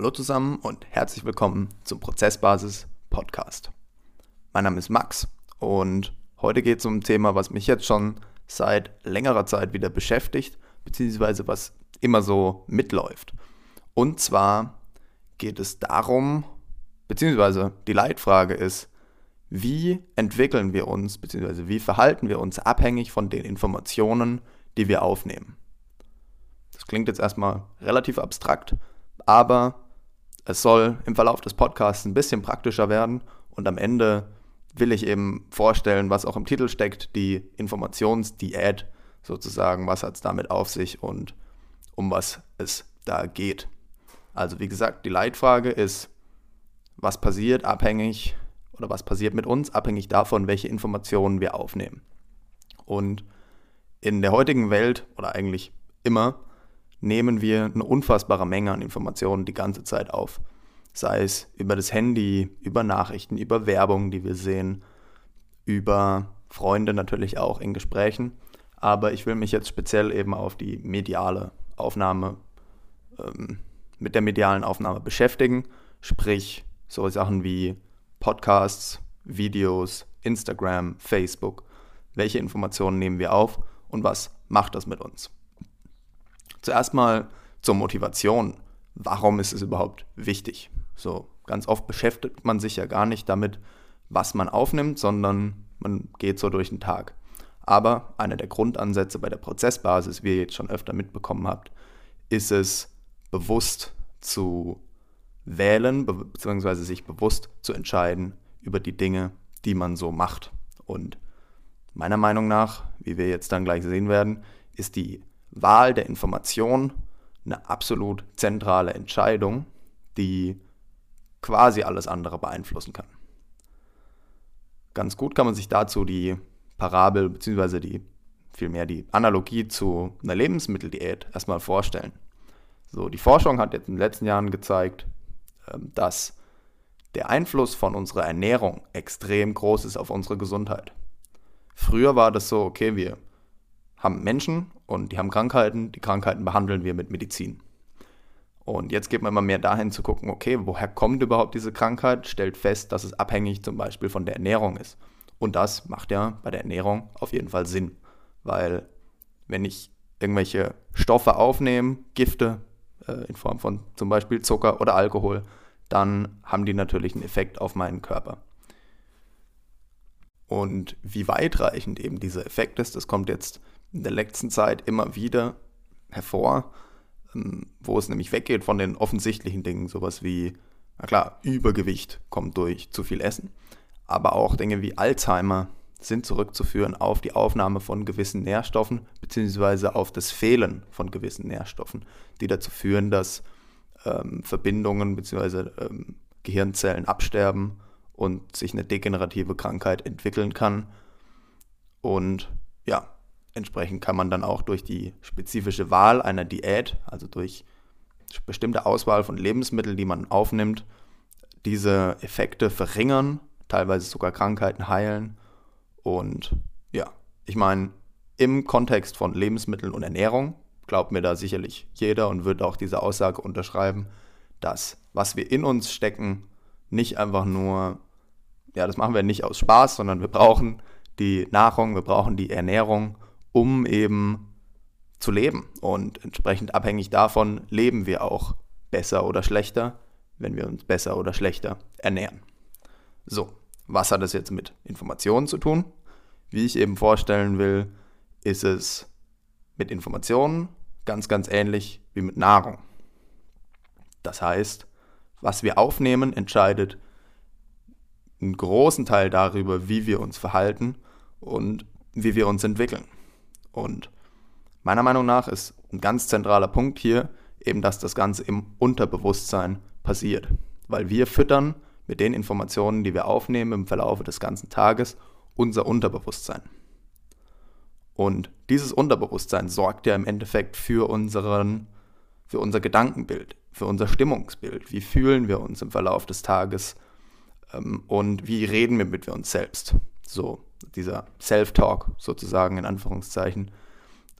Hallo zusammen und herzlich willkommen zum Prozessbasis Podcast. Mein Name ist Max und heute geht es um ein Thema, was mich jetzt schon seit längerer Zeit wieder beschäftigt, beziehungsweise was immer so mitläuft. Und zwar geht es darum, beziehungsweise die Leitfrage ist, wie entwickeln wir uns, beziehungsweise wie verhalten wir uns abhängig von den Informationen, die wir aufnehmen. Das klingt jetzt erstmal relativ abstrakt, aber es soll im Verlauf des Podcasts ein bisschen praktischer werden und am Ende will ich eben vorstellen, was auch im Titel steckt, die Informationsdiät sozusagen, was hat es damit auf sich und um was es da geht. Also wie gesagt, die Leitfrage ist, was passiert abhängig oder was passiert mit uns abhängig davon, welche Informationen wir aufnehmen. Und in der heutigen Welt oder eigentlich immer nehmen wir eine unfassbare Menge an Informationen die ganze Zeit auf. Sei es über das Handy, über Nachrichten, über Werbung, die wir sehen, über Freunde natürlich auch in Gesprächen. Aber ich will mich jetzt speziell eben auf die mediale Aufnahme, ähm, mit der medialen Aufnahme beschäftigen. Sprich, so Sachen wie Podcasts, Videos, Instagram, Facebook. Welche Informationen nehmen wir auf und was macht das mit uns? Zuerst mal zur Motivation. Warum ist es überhaupt wichtig? So, ganz oft beschäftigt man sich ja gar nicht damit, was man aufnimmt, sondern man geht so durch den Tag. Aber einer der Grundansätze bei der Prozessbasis, wie ihr jetzt schon öfter mitbekommen habt, ist es bewusst zu wählen, beziehungsweise sich bewusst zu entscheiden über die Dinge, die man so macht. Und meiner Meinung nach, wie wir jetzt dann gleich sehen werden, ist die Wahl der Information eine absolut zentrale Entscheidung, die quasi alles andere beeinflussen kann. Ganz gut kann man sich dazu die Parabel bzw. die vielmehr die Analogie zu einer Lebensmitteldiät erstmal vorstellen. So, die Forschung hat jetzt in den letzten Jahren gezeigt, ähm, dass der Einfluss von unserer Ernährung extrem groß ist auf unsere Gesundheit. Früher war das so, okay, wir haben Menschen und die haben Krankheiten, die Krankheiten behandeln wir mit Medizin. Und jetzt geht man immer mehr dahin zu gucken, okay, woher kommt überhaupt diese Krankheit, stellt fest, dass es abhängig zum Beispiel von der Ernährung ist. Und das macht ja bei der Ernährung auf jeden Fall Sinn, weil wenn ich irgendwelche Stoffe aufnehme, Gifte äh, in Form von zum Beispiel Zucker oder Alkohol, dann haben die natürlich einen Effekt auf meinen Körper. Und wie weitreichend eben dieser Effekt ist, das kommt jetzt in der letzten Zeit immer wieder hervor, ähm, wo es nämlich weggeht von den offensichtlichen Dingen, sowas wie, na klar, Übergewicht kommt durch zu viel Essen, aber auch Dinge wie Alzheimer sind zurückzuführen auf die Aufnahme von gewissen Nährstoffen beziehungsweise auf das Fehlen von gewissen Nährstoffen, die dazu führen, dass ähm, Verbindungen beziehungsweise ähm, Gehirnzellen absterben und sich eine degenerative Krankheit entwickeln kann. Und ja, Entsprechend kann man dann auch durch die spezifische Wahl einer Diät, also durch bestimmte Auswahl von Lebensmitteln, die man aufnimmt, diese Effekte verringern, teilweise sogar Krankheiten heilen. Und ja, ich meine, im Kontext von Lebensmitteln und Ernährung glaubt mir da sicherlich jeder und wird auch diese Aussage unterschreiben, dass was wir in uns stecken, nicht einfach nur, ja, das machen wir nicht aus Spaß, sondern wir brauchen die Nahrung, wir brauchen die Ernährung um eben zu leben. Und entsprechend abhängig davon leben wir auch besser oder schlechter, wenn wir uns besser oder schlechter ernähren. So, was hat das jetzt mit Informationen zu tun? Wie ich eben vorstellen will, ist es mit Informationen ganz, ganz ähnlich wie mit Nahrung. Das heißt, was wir aufnehmen, entscheidet einen großen Teil darüber, wie wir uns verhalten und wie wir uns entwickeln. Und meiner Meinung nach ist ein ganz zentraler Punkt hier eben, dass das Ganze im Unterbewusstsein passiert. Weil wir füttern mit den Informationen, die wir aufnehmen im Verlauf des ganzen Tages, unser Unterbewusstsein. Und dieses Unterbewusstsein sorgt ja im Endeffekt für, unseren, für unser Gedankenbild, für unser Stimmungsbild. Wie fühlen wir uns im Verlauf des Tages ähm, und wie reden wir mit uns selbst. So, dieser Self-Talk sozusagen in Anführungszeichen,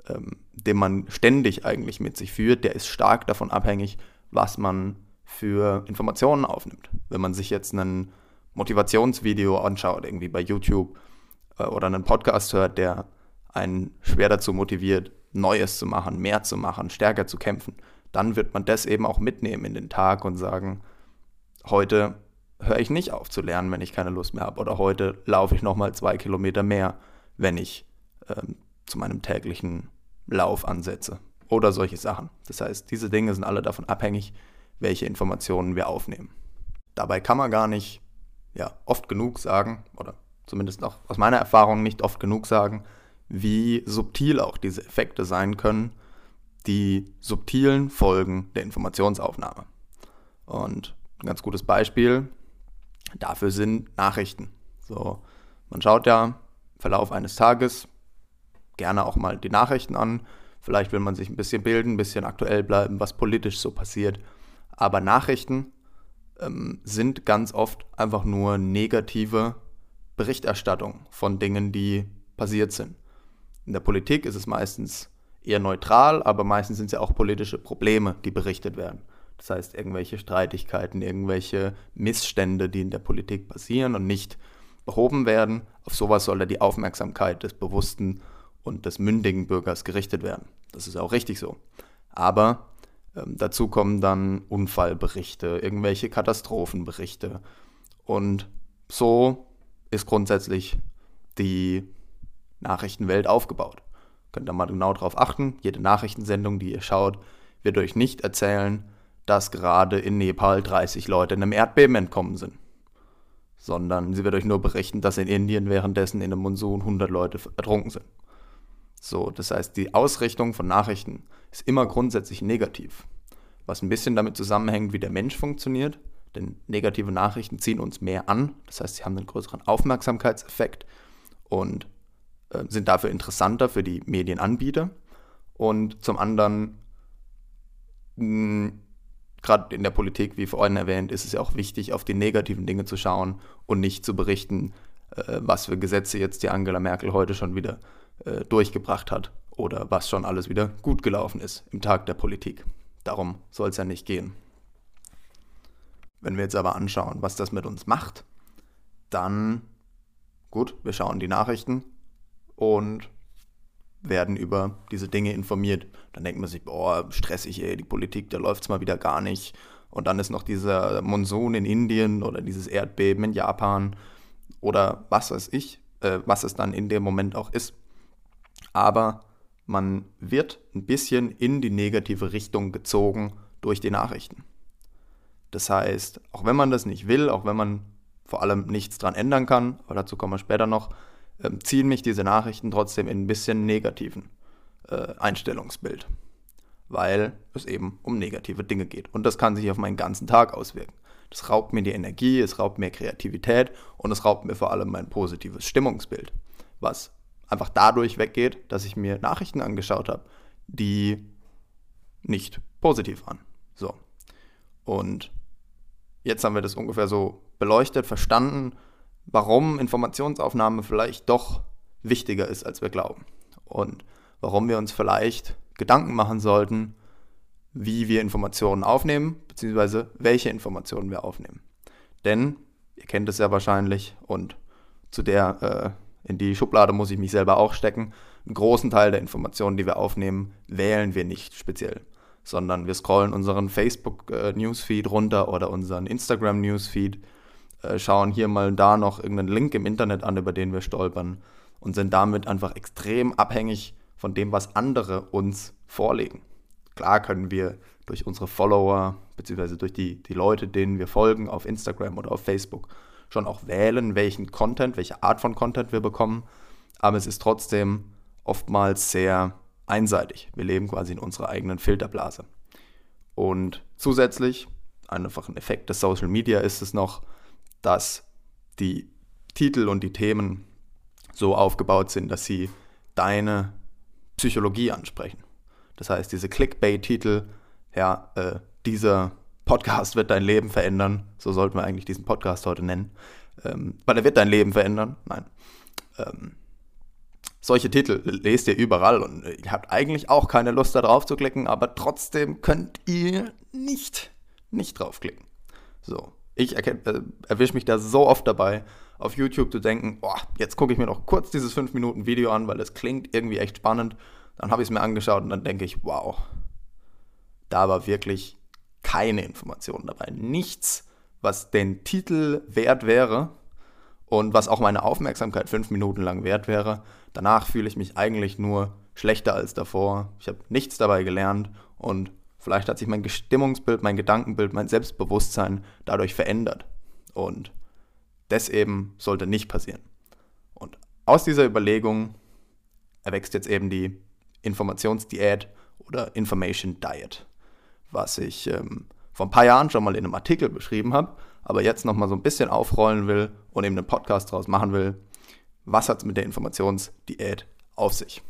ähm, den man ständig eigentlich mit sich führt, der ist stark davon abhängig, was man für Informationen aufnimmt. Wenn man sich jetzt ein Motivationsvideo anschaut, irgendwie bei YouTube äh, oder einen Podcast hört, der einen schwer dazu motiviert, Neues zu machen, mehr zu machen, stärker zu kämpfen, dann wird man das eben auch mitnehmen in den Tag und sagen, heute höre ich nicht auf zu lernen, wenn ich keine Lust mehr habe. Oder heute laufe ich nochmal zwei Kilometer mehr, wenn ich ähm, zu meinem täglichen Lauf ansetze. Oder solche Sachen. Das heißt, diese Dinge sind alle davon abhängig, welche Informationen wir aufnehmen. Dabei kann man gar nicht ja, oft genug sagen, oder zumindest auch aus meiner Erfahrung nicht oft genug sagen, wie subtil auch diese Effekte sein können, die subtilen Folgen der Informationsaufnahme. Und ein ganz gutes Beispiel dafür sind Nachrichten. So, man schaut ja im Verlauf eines Tages gerne auch mal die Nachrichten an. Vielleicht will man sich ein bisschen bilden, ein bisschen aktuell bleiben, was politisch so passiert. Aber Nachrichten ähm, sind ganz oft einfach nur negative Berichterstattung von Dingen, die passiert sind. In der Politik ist es meistens eher neutral, aber meistens sind es ja auch politische Probleme, die berichtet werden. Das heißt, irgendwelche Streitigkeiten, irgendwelche Missstände, die in der Politik passieren und nicht behoben werden. Auf sowas soll da die Aufmerksamkeit des bewussten und des mündigen Bürgers gerichtet werden. Das ist auch richtig so. Aber ähm, dazu kommen dann Unfallberichte, irgendwelche Katastrophenberichte. Und so ist grundsätzlich die Nachrichtenwelt aufgebaut. Könnt ihr mal genau darauf achten. Jede Nachrichtensendung, die ihr schaut, wird euch nicht erzählen, dass gerade in Nepal 30 Leute in einem Erdbeben entkommen sind. Sondern sie wird euch nur berichten, dass in Indien währenddessen in einem Monsun 100 Leute ertrunken sind. So, das heißt, die Ausrichtung von Nachrichten ist immer grundsätzlich negativ. Was ein bisschen damit zusammenhängt, wie der Mensch funktioniert. Denn negative Nachrichten ziehen uns mehr an. Das heißt, sie haben einen größeren Aufmerksamkeitseffekt und äh, sind dafür interessanter für die Medienanbieter. Und zum anderen gerade in der Politik, wie vorhin erwähnt, ist es ja auch wichtig, auf die negativen Dinge zu schauen und nicht zu berichten, äh, was für Gesetze jetzt die Angela Merkel heute schon wieder äh, durchgebracht hat oder was schon alles wieder gut gelaufen ist im Tag der Politik. Darum soll es ja nicht gehen. Wenn wir jetzt aber anschauen, was das mit uns macht, dann gut, wir schauen die Nachrichten und werden über diese Dinge informiert. Dann denkt man sich, boah, stressig, ey, die Politik, da läuft es mal wieder gar nicht. Und dann ist noch dieser Monsun in Indien oder dieses Erdbeben in Japan oder was weiß ich, äh, was es dann in dem Moment auch ist. Aber man wird ein bisschen in die negative Richtung gezogen durch die Nachrichten. Das heißt, auch wenn man das nicht will, auch wenn man vor allem nichts dran ändern kann, aber dazu kommen wir später noch, äh, ziehen mich diese Nachrichten trotzdem in ein bisschen negativen äh, Einstellungsbild, weil es eben um negative Dinge geht. Und das kann sich auf meinen ganzen Tag auswirken. Das raubt mir die Energie, es raubt mir Kreativität und es raubt mir vor allem mein positives Stimmungsbild, was einfach dadurch weggeht, dass ich mir Nachrichten angeschaut habe, die nicht positiv waren. So. Und jetzt haben wir das ungefähr so beleuchtet, verstanden, warum Informationsaufnahme vielleicht doch wichtiger ist, als wir glauben. Und warum wir uns vielleicht Gedanken machen sollten, wie wir Informationen aufnehmen, beziehungsweise welche Informationen wir aufnehmen. Denn, ihr kennt es ja wahrscheinlich und zu der, äh, in die Schublade muss ich mich selber auch stecken, einen großen Teil der Informationen, die wir aufnehmen, wählen wir nicht speziell, sondern wir scrollen unseren Facebook-Newsfeed äh, runter oder unseren Instagram-Newsfeed äh, schauen hier mal da noch irgendeinen Link im Internet an, über den wir stolpern und sind damit einfach extrem abhängig von dem, was andere uns vorlegen. Klar können wir durch unsere Follower beziehungsweise durch die, die Leute, denen wir folgen auf Instagram oder auf Facebook schon auch wählen, welchen Content, welche Art von Content wir bekommen, aber es ist trotzdem oftmals sehr einseitig. Wir leben quasi in unserer eigenen Filterblase. Und zusätzlich, einfach ein Effekt des Social Media ist es noch, dass die Titel und die Themen so aufgebaut sind, dass sie deine Psychologie ansprechen. Das heißt, diese Clickbait-Titel, ja, äh, dieser Podcast wird dein Leben verändern, so sollten wir eigentlich diesen Podcast heute nennen, ähm, weil er wird dein Leben verändern, nein. Ähm, solche Titel lest ihr überall und ihr habt eigentlich auch keine Lust darauf zu klicken, aber trotzdem könnt ihr nicht nicht draufklicken. So, ich äh, erwische mich da so oft dabei, auf YouTube zu denken, oh, jetzt gucke ich mir noch kurz dieses 5-Minuten-Video an, weil es klingt irgendwie echt spannend. Dann habe ich es mir angeschaut und dann denke ich, wow, da war wirklich keine Information dabei. Nichts, was den Titel wert wäre und was auch meine Aufmerksamkeit fünf Minuten lang wert wäre. Danach fühle ich mich eigentlich nur schlechter als davor. Ich habe nichts dabei gelernt und vielleicht hat sich mein Stimmungsbild, mein Gedankenbild, mein Selbstbewusstsein dadurch verändert. Und das eben sollte nicht passieren. Und aus dieser Überlegung erwächst jetzt eben die Informationsdiät oder Information Diet, was ich ähm, vor ein paar Jahren schon mal in einem Artikel beschrieben habe, aber jetzt nochmal so ein bisschen aufrollen will und eben einen Podcast draus machen will. Was hat es mit der Informationsdiät auf sich?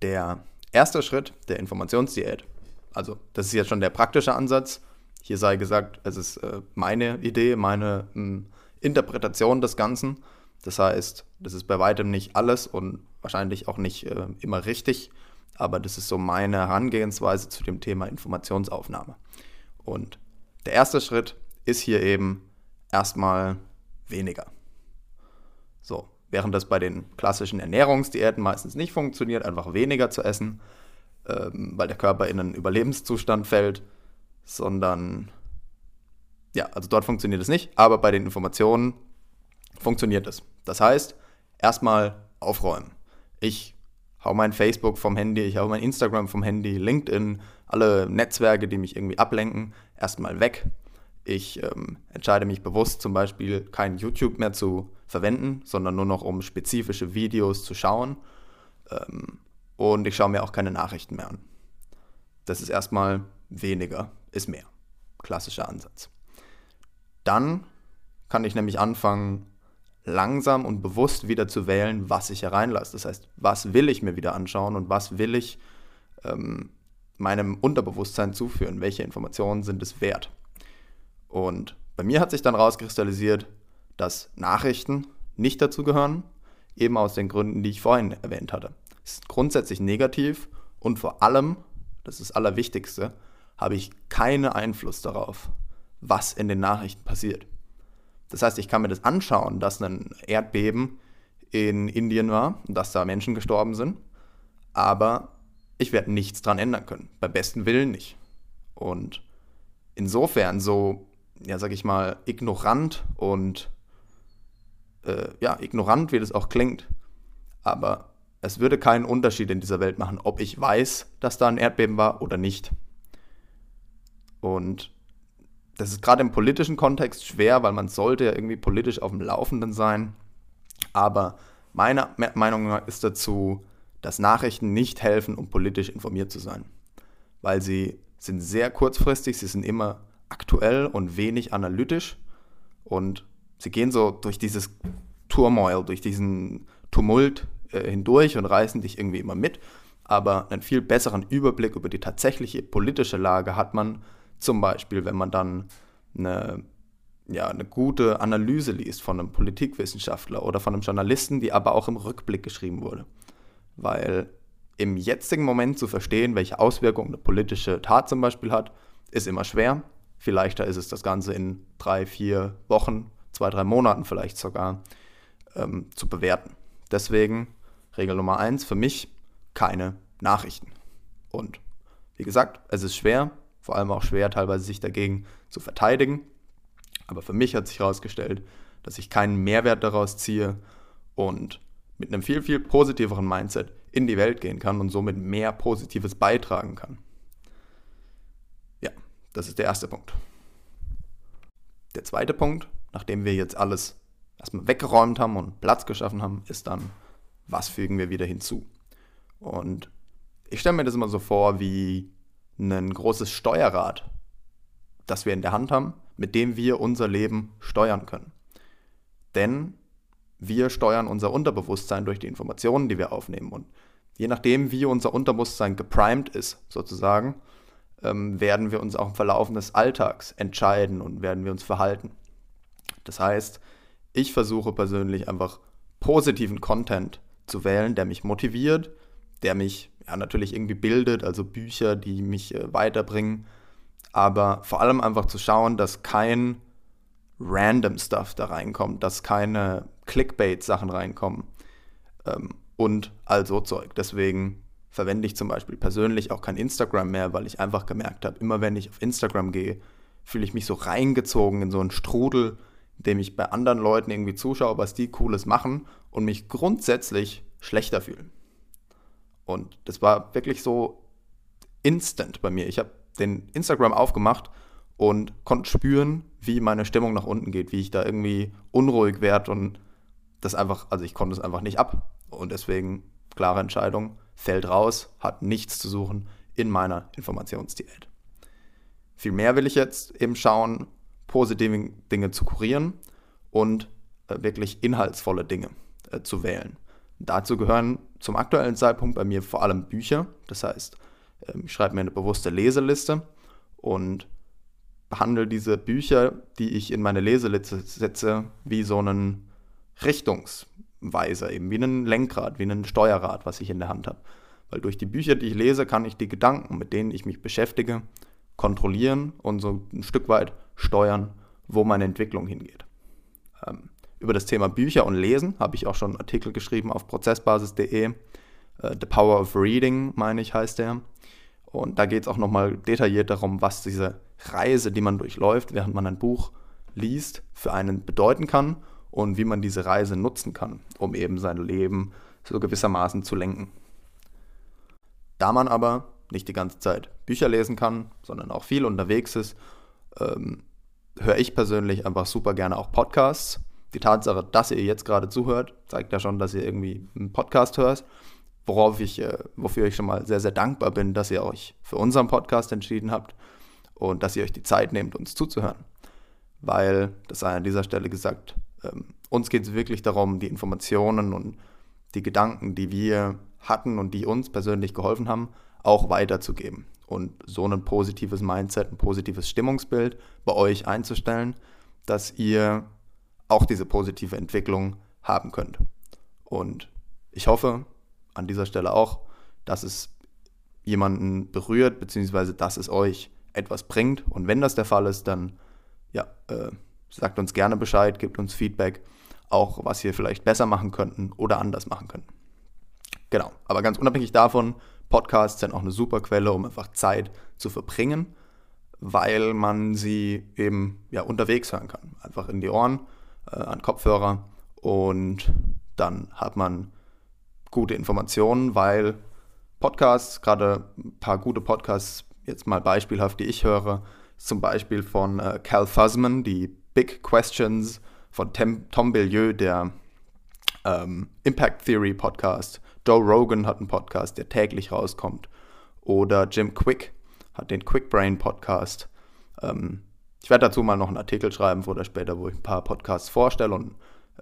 Der erste Schritt der Informationsdiät, also das ist jetzt schon der praktische Ansatz, hier sei gesagt, es ist äh, meine Idee, meine mh, hm, Interpretation des Ganzen. Das heißt, das ist bei weitem nicht alles und wahrscheinlich auch nicht äh, immer richtig, aber das ist so meine Herangehensweise zu dem Thema Informationsaufnahme. Und der erste Schritt ist hier eben erstmal weniger. So, während das bei den klassischen Ernährungsdiäten meistens nicht funktioniert, einfach weniger zu essen, ähm, weil der Körper in einen Überlebenszustand fällt, sondern ja, also dort funktioniert es nicht, aber bei den Informationen funktioniert es. Das heißt, erstmal aufräumen. Ich hau mein Facebook vom Handy, ich hau mein Instagram vom Handy, LinkedIn, alle Netzwerke, die mich irgendwie ablenken, erstmal weg. Ich ähm, entscheide mich bewusst zum Beispiel kein YouTube mehr zu verwenden, sondern nur noch um spezifische Videos zu schauen. Ähm, und ich schaue mir auch keine Nachrichten mehr an. Das ist erstmal weniger, ist mehr. Klassischer Ansatz. Dann kann ich nämlich anfangen, langsam und bewusst wieder zu wählen, was ich hereinlasse. Das heißt, was will ich mir wieder anschauen und was will ich ähm, meinem Unterbewusstsein zuführen? Welche Informationen sind es wert? Und bei mir hat sich dann rauskristallisiert, dass Nachrichten nicht dazu gehören, eben aus den Gründen, die ich vorhin erwähnt hatte. Ist grundsätzlich negativ und vor allem, das ist das Allerwichtigste, habe ich keinen Einfluss darauf, was in den Nachrichten passiert. Das heißt, ich kann mir das anschauen, dass ein Erdbeben in Indien war und dass da Menschen gestorben sind, aber ich werde nichts dran ändern können. Beim besten Willen nicht. Und insofern so, ja, sag ich mal, ignorant und äh, ja, ignorant, wie das auch klingt, aber es würde keinen Unterschied in dieser Welt machen, ob ich weiß, dass da ein Erdbeben war oder nicht. Und das ist gerade im politischen Kontext schwer, weil man sollte ja irgendwie politisch auf dem Laufenden sein. Aber meine Meinung ist dazu, dass Nachrichten nicht helfen, um politisch informiert zu sein. Weil sie sind sehr kurzfristig, sie sind immer aktuell und wenig analytisch und sie gehen so durch dieses Turmoil, durch diesen Tumult äh, hindurch und reißen dich irgendwie immer mit. Aber einen viel besseren Überblick über die tatsächliche politische Lage hat man, zum Beispiel, wenn man dann eine, ja, eine gute Analyse liest von einem Politikwissenschaftler oder von einem Journalisten, die aber auch im Rückblick geschrieben wurde. Weil im jetzigen Moment zu verstehen, welche Auswirkungen eine politische Tat zum Beispiel hat, ist immer schwer. Viel leichter ist es, das Ganze in drei, vier Wochen, zwei, drei Monaten vielleicht sogar ähm, zu bewerten. Deswegen Regel Nummer eins für mich keine Nachrichten. Und wie gesagt, es ist schwer, vor allem auch schwer, teilweise sich dagegen zu verteidigen. Aber für mich hat sich herausgestellt, dass ich keinen Mehrwert daraus ziehe und mit einem viel, viel positiveren Mindset in die Welt gehen kann und somit mehr Positives beitragen kann. Ja, das ist der erste Punkt. Der zweite Punkt, nachdem wir jetzt alles erstmal weggeräumt haben und Platz geschaffen haben, ist dann, was fügen wir wieder hinzu? Und ich stelle mir das immer so vor wie ein großes Steuerrad, das wir in der Hand haben, mit dem wir unser Leben steuern können. Denn wir steuern unser Unterbewusstsein durch die Informationen, die wir aufnehmen. Und je nachdem, wie unser Unterbewusstsein geprimed ist, sozusagen, ähm, werden wir uns auch im Verlauf des Alltags entscheiden und werden wir uns verhalten. Das heißt, ich versuche persönlich einfach positiven Content zu wählen, der mich motiviert, der mich ja, natürlich irgendwie bildet, also Bücher, die mich äh, weiterbringen, aber vor allem einfach zu schauen, dass kein random Stuff da reinkommt, dass keine Clickbait-Sachen reinkommen ähm, und all so Zeug. Deswegen verwende ich zum Beispiel persönlich auch kein Instagram mehr, weil ich einfach gemerkt habe, immer wenn ich auf Instagram gehe, fühle ich mich so reingezogen in so einen Strudel, in dem ich bei anderen Leuten irgendwie zuschaue, was die Cooles machen und mich grundsätzlich schlechter fühle. Und das war wirklich so instant bei mir. Ich habe den Instagram aufgemacht und konnte spüren, wie meine Stimmung nach unten geht, wie ich da irgendwie unruhig werde und das einfach, also ich konnte es einfach nicht ab. Und deswegen, klare Entscheidung, fällt raus, hat nichts zu suchen in meiner Informationsdiät. Viel mehr will ich jetzt eben schauen, positive Dinge zu kurieren und äh, wirklich inhaltsvolle Dinge äh, zu wählen. Dazu gehören zum aktuellen Zeitpunkt bei mir vor allem Bücher. Das heißt, äh, ich schreibe mir eine bewusste Leseliste und behandle diese Bücher, die ich in meine Leseliste setze, wie so einen Richtungsweiser, eben wie ein Lenkrad, wie ein Steuerrad, was ich in der Hand habe. Weil durch die Bücher, die ich lese, kann ich die Gedanken, mit denen ich mich beschäftige, kontrollieren und so ein Stück weit steuern, wo meine Entwicklung hingeht. Ähm, über das Thema Bücher und Lesen habe ich auch schon einen Artikel geschrieben auf prozessbasis.de. Äh, The Power of Reading, meine ich, heißt der. Und da geht es auch nochmal detailliert darum, was diese Reise, die man durchläuft, während man ein Buch liest, für einen bedeuten kann und wie man diese Reise nutzen kann, um eben sein Leben so gewissermaßen zu lenken. Da man aber nicht die ganze Zeit Bücher lesen kann, sondern auch viel unterwegs ist, ähm, höre ich persönlich einfach super gerne auch Podcasts. Die Tatsache, dass ihr jetzt gerade zuhört, zeigt ja schon, dass ihr irgendwie einen Podcast hört, worauf ich, äh, wofür ich schon mal sehr, sehr dankbar bin, dass ihr euch für unseren Podcast entschieden habt und dass ihr euch die Zeit nehmt, uns zuzuhören. Weil, das sei an dieser Stelle gesagt, ähm, uns geht es wirklich darum, die Informationen und die Gedanken, die wir hatten und die uns persönlich geholfen haben, auch weiterzugeben und so ein positives Mindset, ein positives Stimmungsbild bei euch einzustellen, dass ihr auch diese positive Entwicklung haben könnt. Und ich hoffe an dieser Stelle auch, dass es jemanden berührt, beziehungsweise dass es euch etwas bringt. Und wenn das der Fall ist, dann ja, äh, sagt uns gerne Bescheid, gebt uns Feedback, auch was wir vielleicht besser machen könnten oder anders machen könnten. Genau, aber ganz unabhängig davon, Podcasts sind auch eine super Quelle, um einfach Zeit zu verbringen, weil man sie eben ja, unterwegs hören kann. Einfach in die Ohren, äh, an Kopfhörer und dann hat man gute Informationen, weil Podcasts, gerade ein paar gute Podcasts jetzt mal beispielhaft, die ich höre, zum Beispiel von äh, Cal Fussman, die Big Questions, von Tem Tom Bellieu, der ähm, Impact Theory Podcast. Joe Rogan hat einen Podcast, der täglich rauskommt. Oder Jim Quick hat den Quick Brain Podcast. Ähm, ich werde dazu mal noch einen Artikel schreiben, oder später, wo ich ein paar Podcasts vorstelle und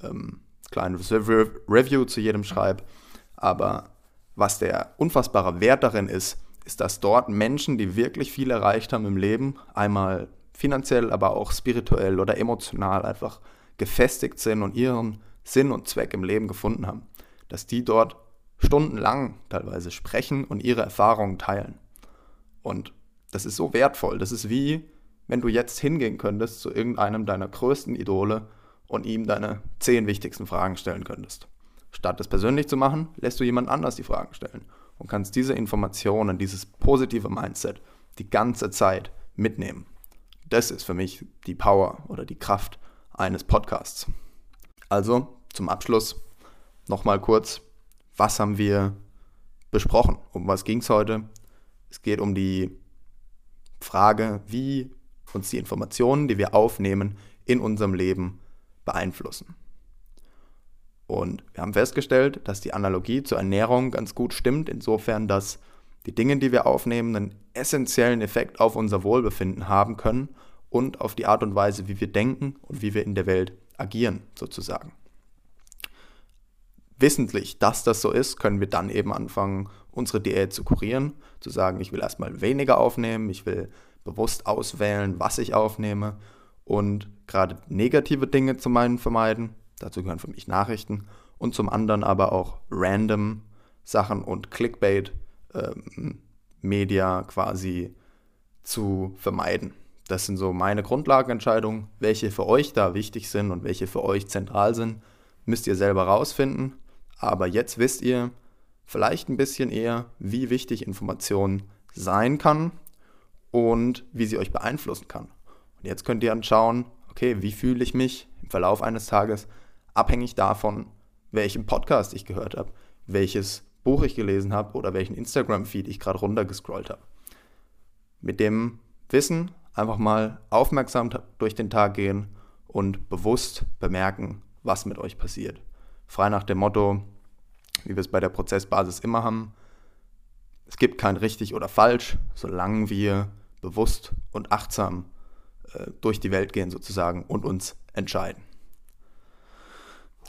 ähm, ein kleines Review zu jedem schreibe. Aber was der unfassbare Wert darin ist, ist, dass dort Menschen, die wirklich viel erreicht haben im Leben, einmal finanziell, aber auch spirituell oder emotional einfach gefestigt sind und ihren Sinn und Zweck im Leben gefunden haben, dass die dort stundenlang teilweise sprechen und ihre Erfahrungen teilen. Und das ist so wertvoll. Das ist wie, wenn du jetzt hingehen könntest zu irgendeinem deiner größten Idole und ihm deine zehn wichtigsten Fragen stellen könntest. Statt das persönlich zu machen, lässt du jemand anders die Fragen stellen und kannst diese Informationen, dieses positive Mindset die ganze Zeit mitnehmen. Das ist für mich die Power oder die Kraft eines Podcasts. Also zum Abschluss nochmal kurz, was haben wir besprochen? Um was ging es heute? Es geht um die Frage, wie uns die Informationen, die wir aufnehmen, in unserem Leben beeinflussen. Und wir haben festgestellt, dass die Analogie zur Ernährung ganz gut stimmt, insofern, dass die Dinge, die wir aufnehmen, einen essentiellen Effekt auf unser Wohlbefinden haben können und auf die Art und Weise, wie wir denken und wie wir in der Welt agieren, sozusagen. Wissentlich, dass das so ist, können wir dann eben anfangen, unsere Diät zu kurieren, zu sagen, ich will erstmal weniger aufnehmen, ich will bewusst auswählen, was ich aufnehme und gerade negative Dinge zum einen vermeiden Dazu gehören für mich Nachrichten und zum anderen aber auch random Sachen und Clickbait ähm, Media quasi zu vermeiden. Das sind so meine Grundlagenentscheidungen. Welche für euch da wichtig sind und welche für euch zentral sind, müsst ihr selber rausfinden. Aber jetzt wisst ihr vielleicht ein bisschen eher, wie wichtig Information sein kann und wie sie euch beeinflussen kann. Und jetzt könnt ihr anschauen, okay, wie fühle ich mich im Verlauf eines Tages, abhängig davon, welchen Podcast ich gehört habe, welches Buch ich gelesen habe oder welchen Instagram-Feed ich gerade runtergescrollt habe. Mit dem Wissen einfach mal aufmerksam durch den Tag gehen und bewusst bemerken, was mit euch passiert. Frei nach dem Motto, wie wir es bei der Prozessbasis immer haben, es gibt kein richtig oder falsch, solange wir bewusst und achtsam äh, durch die Welt gehen sozusagen und uns entscheiden.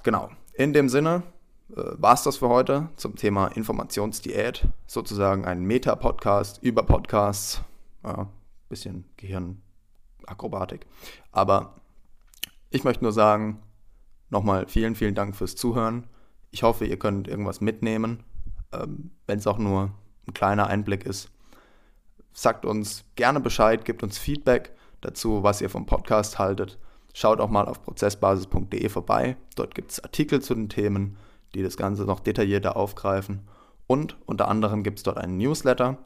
Genau, in dem Sinne äh, war es das für heute zum Thema Informationsdiät, sozusagen ein Meta-Podcast über Podcasts. Ja, bisschen Gehirnakrobatik. Aber ich möchte nur sagen, nochmal vielen, vielen Dank fürs Zuhören. Ich hoffe, ihr könnt irgendwas mitnehmen, ähm, wenn es auch nur ein kleiner Einblick ist. Sagt uns gerne Bescheid, gebt uns Feedback dazu, was ihr vom Podcast haltet. Schaut auch mal auf prozessbasis.de vorbei. Dort gibt es Artikel zu den Themen, die das Ganze noch detaillierter aufgreifen. Und unter anderem gibt es dort einen Newsletter,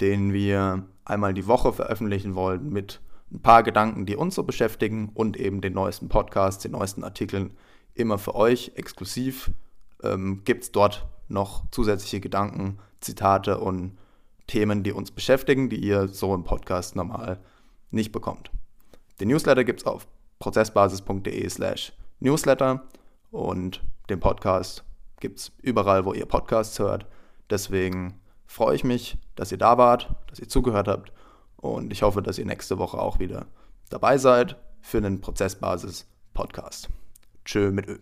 den wir einmal die Woche veröffentlichen wollen mit ein paar Gedanken, die uns so beschäftigen und eben den neuesten Podcasts, den neuesten Artikeln immer für euch exklusiv. Ähm, gibt es dort noch zusätzliche Gedanken, Zitate und Themen, die uns beschäftigen, die ihr so im Podcast normal nicht bekommt. Den Newsletter gibt es auf prozessbasis.de slash newsletter und den Podcast gibt es überall, wo ihr Podcasts hört. Deswegen freue ich mich, dass ihr da wart, dass ihr zugehört habt und ich hoffe, dass ihr nächste Woche auch wieder dabei seid für einen Prozessbasis-Podcast. Tschö mit Ö.